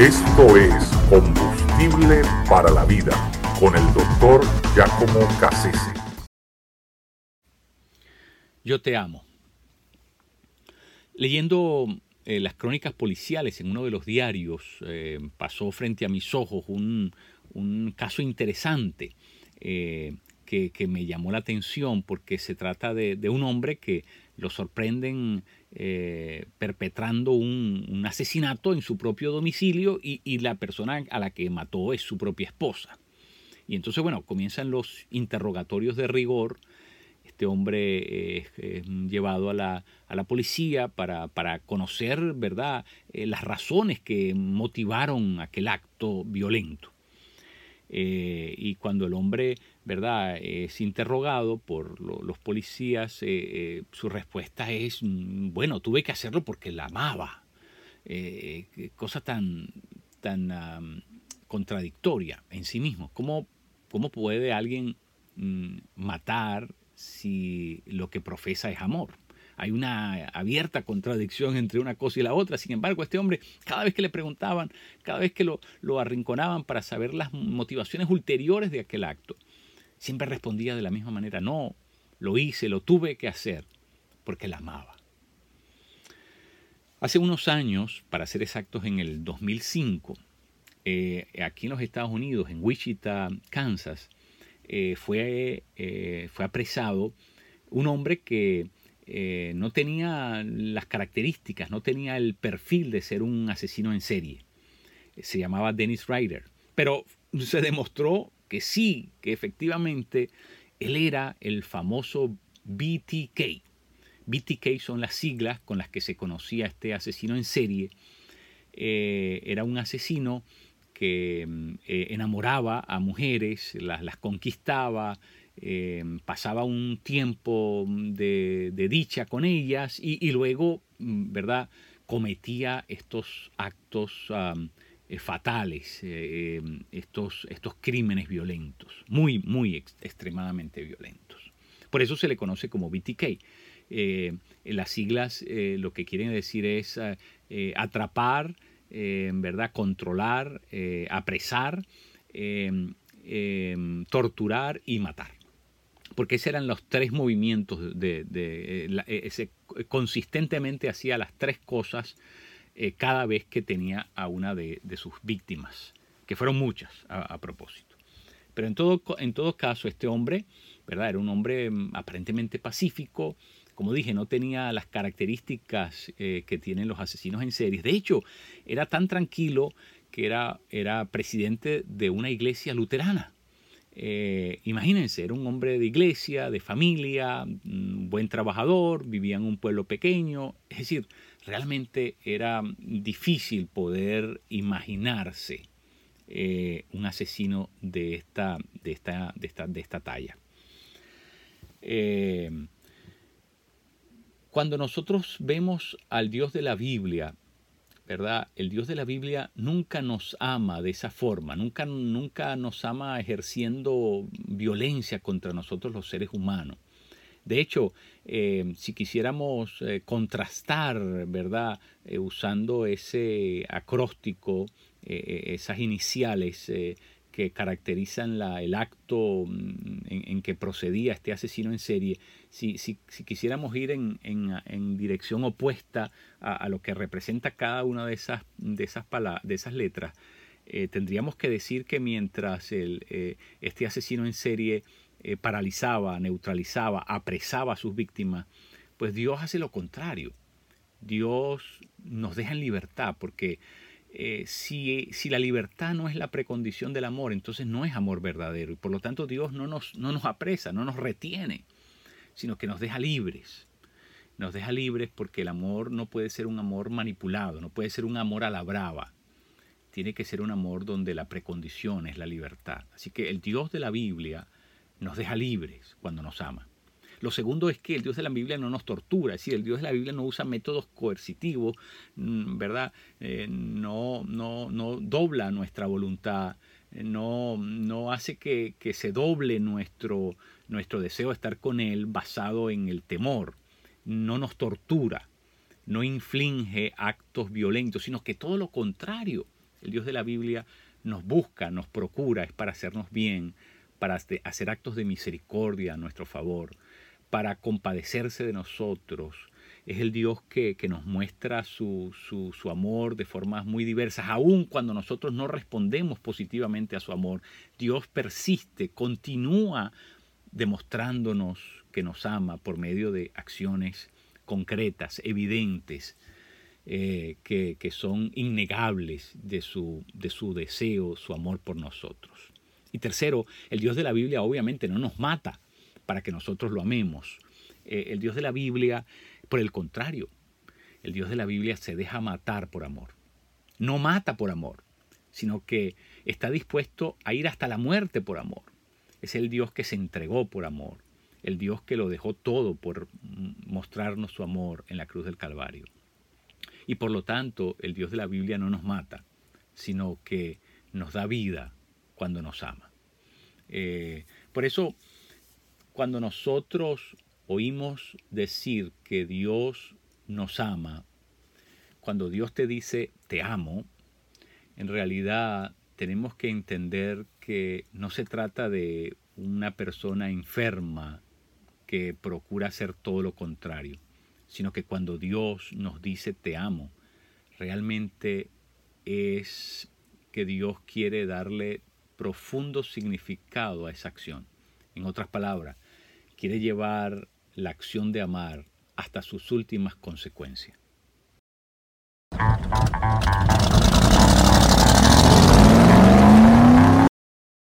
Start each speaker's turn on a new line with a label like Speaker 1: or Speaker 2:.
Speaker 1: Esto es Combustible para la Vida con el doctor Giacomo Cassese.
Speaker 2: Yo te amo. Leyendo eh, las crónicas policiales en uno de los diarios, eh, pasó frente a mis ojos un, caso interesante eh, que, me llamó la atención porque se trata de un hombre que lo sorprenden eh, perpetrando un, asesinato en su propio domicilio y, la persona a la que mató es su propia esposa. Y entonces, bueno, comienzan los interrogatorios de rigor. Este hombre es llevado a la, a la policía para, para, conocer, ¿verdad?, eh, las razones que motivaron aquel acto violento. Eh, y cuando el hombre verdad es interrogado por los policías eh, eh, su respuesta es mm, bueno tuve que hacerlo porque la amaba cosa tan tan contradictoria en sí mismo. Cómo cómo puede alguien mm, matar si lo que profesa es amor hay una abierta contradicción entre una cosa y la otra. Sin embargo, este hombre, cada vez que le preguntaban, cada vez que lo, lo arrinconaban para saber las motivaciones ulteriores de aquel acto, siempre respondía de la misma manera, no, lo hice, lo tuve que hacer, porque la amaba. Hace unos años, para ser exactos en el 2005, eh, aquí en los Estados Unidos, en Wichita, Kansas, eh, fue, eh, fue apresado un hombre que no tenía las características, no tenía el perfil de ser un asesino en serie. Se llamaba Dennis Ryder. Pero se demostró que sí, que efectivamente él era el famoso BTK. BTK son las siglas con las que se conocía este asesino en serie. Eh, era un asesino que mm, eh, enamoraba a mujeres, las, las conquistaba, eh, pasaba un tiempo de, dicha con ellas y, luego, mm, ¿verdad?, cometía estos actos eh, fatales, eh, estos, estos crímenes violentos, muy, muy extremadamente violentos. Por eso se le conoce como BTK. las siglas lo que quieren decir es atrapar, ¿verdad? controlar, apresar, torturar y matar porque esos eran los tres movimientos de, eh, eh, ese, consistentemente hacía las tres cosas eh, cada vez que tenía a una de, sus víctimas, que fueron muchas a, propósito. Pero en todo, en todo caso, este hombre, ¿verdad? Era un hombre mm, aparentemente pacífico, como dije, no tenía las características que tienen los asesinos en series. De hecho, era tan tranquilo que era, era presidente de una iglesia luterana. Eh, imagínense, era un hombre de iglesia, de familia, un buen trabajador, vivía en un pueblo pequeño. Es decir, realmente era difícil poder imaginarse eh, un asesino de esta, de esta, de esta, de esta talla. Eh, cuando nosotros vemos al Dios de la Biblia ¿verdad? El Dios de la Biblia nunca nos ama de esa forma, nunca, nunca nos ama ejerciendo violencia contra nosotros los seres humanos. De hecho, eh, si quisiéramos eh, contrastar, ¿verdad? Eh, usando ese acróstico, esas iniciales que caracterizan la, el acto mm, en, que procedía este asesino en serie, si, si, quisiéramos ir en, en, dirección opuesta a, lo que representa cada una de esas, de esas, de esas letras, eh, tendríamos que decir que mientras el, eh, este asesino en serie eh, paralizaba, neutralizaba, apresaba a sus víctimas, pues Dios hace lo contrario. Dios nos deja en libertad porque eh, si, si, la libertad no es la precondición del amor, entonces no es amor verdadero. Y por lo tanto Dios no nos, no nos apresa, no nos retiene, sino que nos deja libres. Nos deja libres porque el amor no puede ser un amor manipulado, no puede ser un amor a la brava. Tiene que ser un amor donde la precondición es la libertad. Así que el Dios de la Biblia nos deja libres cuando nos ama. Lo segundo es que el Dios de la Biblia no nos tortura, es decir, el Dios de la Biblia no usa métodos coercitivos, mm, ¿verdad? Eh, no, no, no dobla nuestra voluntad, eh, no, no hace que, se doble nuestro, nuestro deseo de estar con Él basado en el temor, no nos tortura, no inflige actos violentos, sino que todo lo contrario, El Dios de la Biblia nos busca, nos procura, es para hacernos bien, para hacer actos de misericordia a nuestro favor, para compadecerse de nosotros. Es el Dios que, nos muestra su, su, amor de formas muy diversas, aun cuando nosotros no respondemos positivamente a su amor. Dios persiste, continúa demostrándonos que nos ama por medio de acciones concretas, evidentes, eh, que, son innegables de su, de su deseo, su amor por nosotros. Y tercero, el Dios de la Biblia obviamente no nos mata para que nosotros lo amemos. Eh, el Dios de la Biblia, por el contrario, el Dios de la Biblia se deja matar por amor. No mata por amor, sino que está dispuesto a ir hasta la muerte por amor. Es el Dios que se entregó por amor, el Dios que lo dejó todo por mostrarnos su amor en la cruz del Calvario. Y por lo tanto, el Dios de la Biblia no nos mata, sino que nos da vida cuando nos ama. Eh, por eso, cuando nosotros oímos decir que Dios nos ama, cuando Dios te dice te amo, en realidad tenemos que entender que no se trata de una persona enferma que procura hacer todo lo contrario, sino que cuando Dios nos dice te amo, realmente es que Dios quiere darle profundo significado a esa acción. En otras palabras, quiere llevar la acción de amar hasta sus últimas consecuencias.